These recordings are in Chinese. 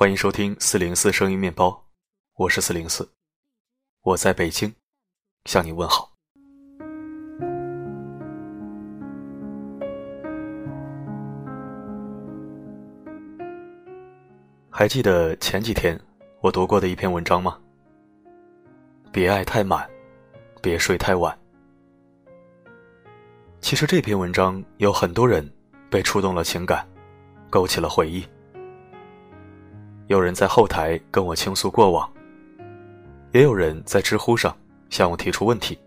欢迎收听四零四声音面包，我是四零四，我在北京向你问好。还记得前几天我读过的一篇文章吗？别爱太满，别睡太晚。其实这篇文章有很多人被触动了情感，勾起了回忆。有人在后台跟我倾诉过往，也有人在知乎上向我提出问题。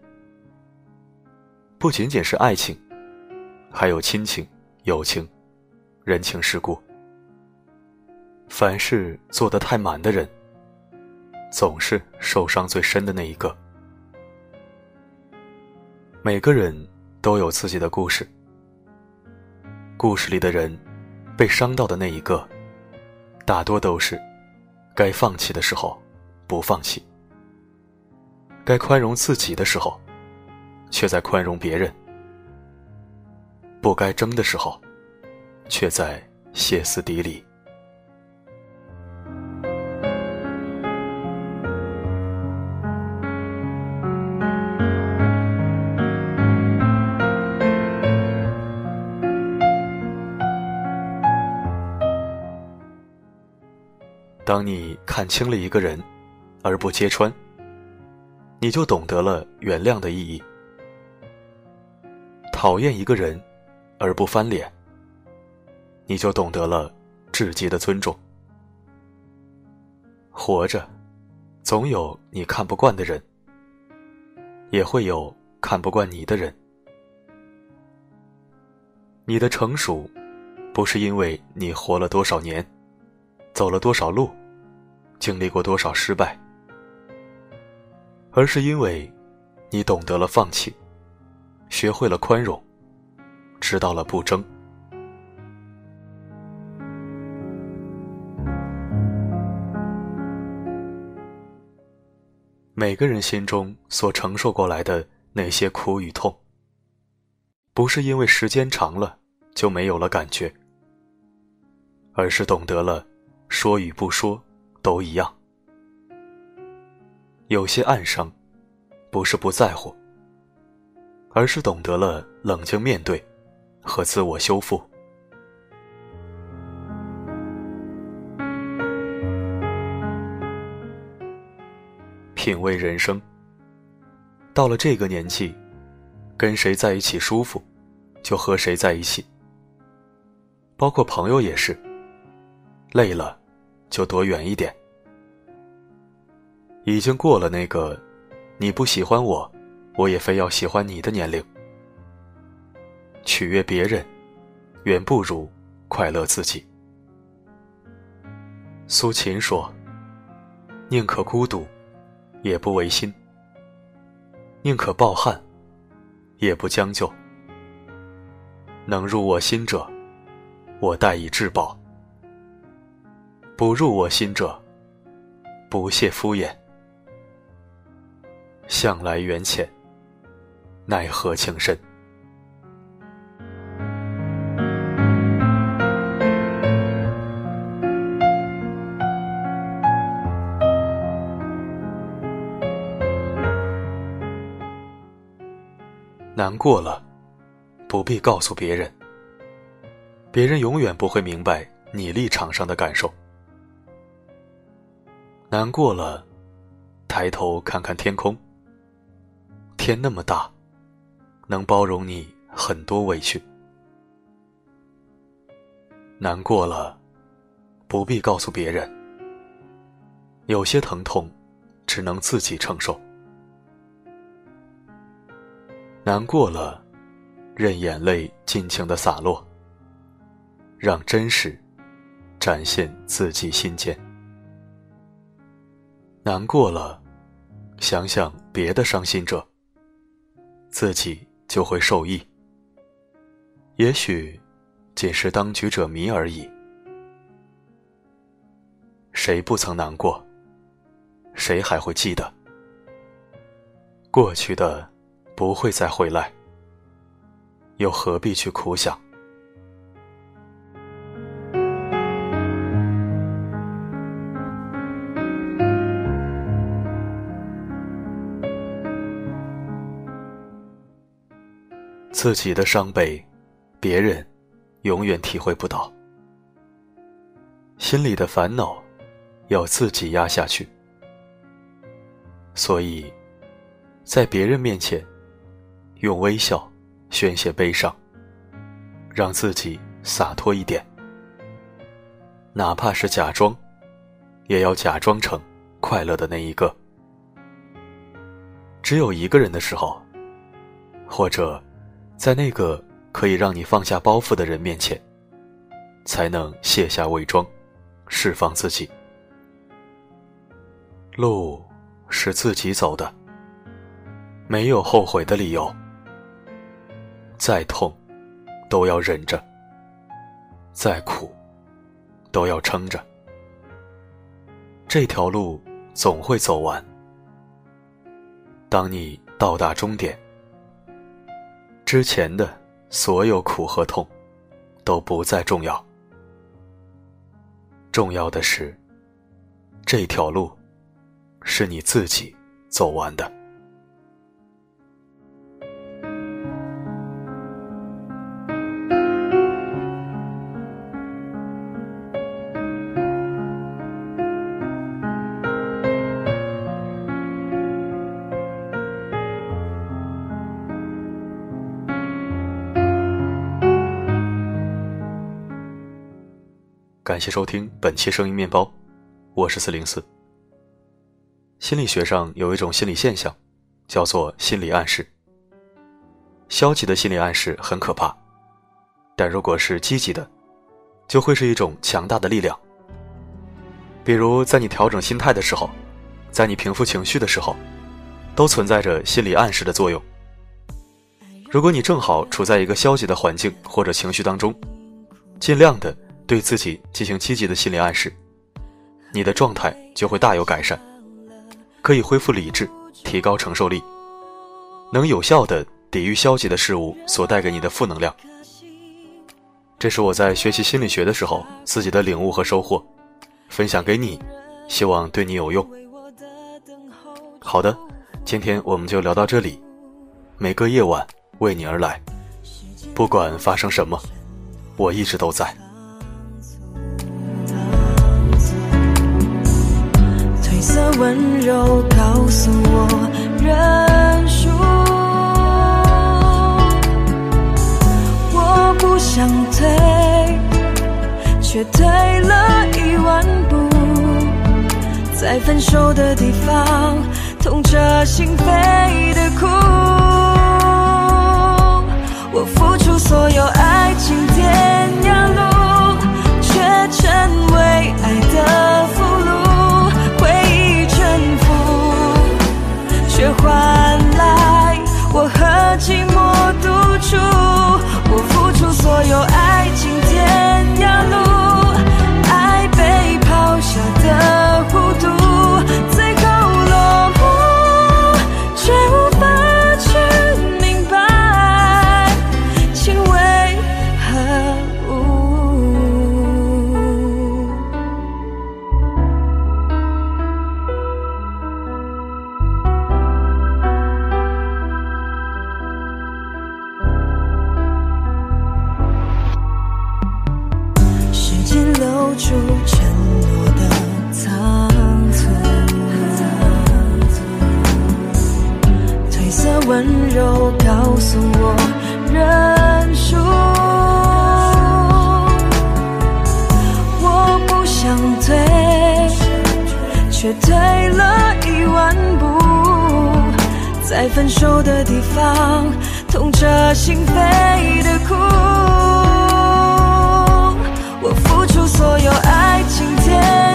不仅仅是爱情，还有亲情、友情、人情世故。凡事做得太满的人，总是受伤最深的那一个。每个人都有自己的故事，故事里的人被伤到的那一个。大多都是，该放弃的时候不放弃，该宽容自己的时候，却在宽容别人；不该争的时候，却在歇斯底里。当你看清了一个人，而不揭穿，你就懂得了原谅的意义；讨厌一个人，而不翻脸，你就懂得了至极的尊重。活着，总有你看不惯的人，也会有看不惯你的人。你的成熟，不是因为你活了多少年，走了多少路。经历过多少失败，而是因为，你懂得了放弃，学会了宽容，知道了不争。每个人心中所承受过来的那些苦与痛，不是因为时间长了就没有了感觉，而是懂得了说与不说。都一样。有些暗伤，不是不在乎，而是懂得了冷静面对和自我修复。品味人生，到了这个年纪，跟谁在一起舒服，就和谁在一起。包括朋友也是，累了。就躲远一点。已经过了那个，你不喜欢我，我也非要喜欢你的年龄。取悦别人，远不如快乐自己。苏秦说：“宁可孤独，也不违心；宁可抱憾，也不将就。能入我心者，我待以至宝。”不入我心者，不屑敷衍。向来缘浅，奈何情深。难过了，不必告诉别人，别人永远不会明白你立场上的感受。难过了，抬头看看天空。天那么大，能包容你很多委屈。难过了，不必告诉别人。有些疼痛，只能自己承受。难过了，任眼泪尽情的洒落，让真实展现自己心间。难过了，想想别的伤心者，自己就会受益。也许，仅是当局者迷而已。谁不曾难过？谁还会记得？过去的不会再回来，又何必去苦想？自己的伤悲，别人永远体会不到。心里的烦恼，要自己压下去。所以，在别人面前，用微笑宣泄悲伤，让自己洒脱一点。哪怕是假装，也要假装成快乐的那一个。只有一个人的时候，或者在那个可以让你放下包袱的人面前，才能卸下伪装，释放自己。路是自己走的，没有后悔的理由。再痛，都要忍着；再苦，都要撑着。这条路总会走完。当你到达终点，之前的所有苦和痛都不再重要，重要的是这条路是你自己走完的。感谢收听本期声音面包，我是四零四。心理学上有一种心理现象，叫做心理暗示。消极的心理暗示很可怕，但如果是积极的，就会是一种强大的力量。比如在你调整心态的时候，在你平复情绪的时候，都存在着心理暗示的作用。如果你正好处在一个消极的环境或者情绪当中，尽量的。对自己进行积极的心理暗示，你的状态就会大有改善，可以恢复理智，提高承受力，能有效的抵御消极的事物所带给你的负能量。这是我在学习心理学的时候自己的领悟和收获，分享给你，希望对你有用。好的，今天我们就聊到这里，每个夜晚为你而来，不管发生什么，我一直都在。的温柔告诉我认输，我不想退，却退了一万步，在分手的地方痛彻心扉的哭，我付出所有爱情天涯路，却成为爱的雪花。温柔告诉我认输我不想退却退了一万步在分手的地方痛彻心扉的哭。我付出所有爱情天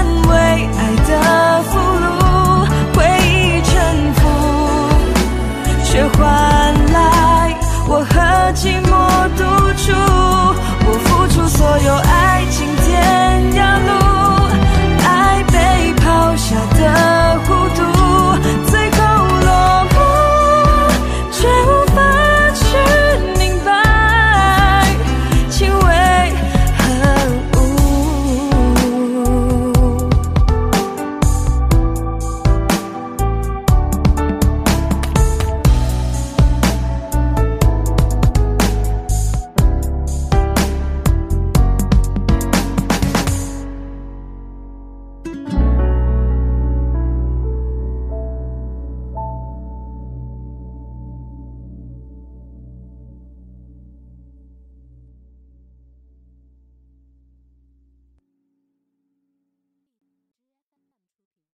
dengan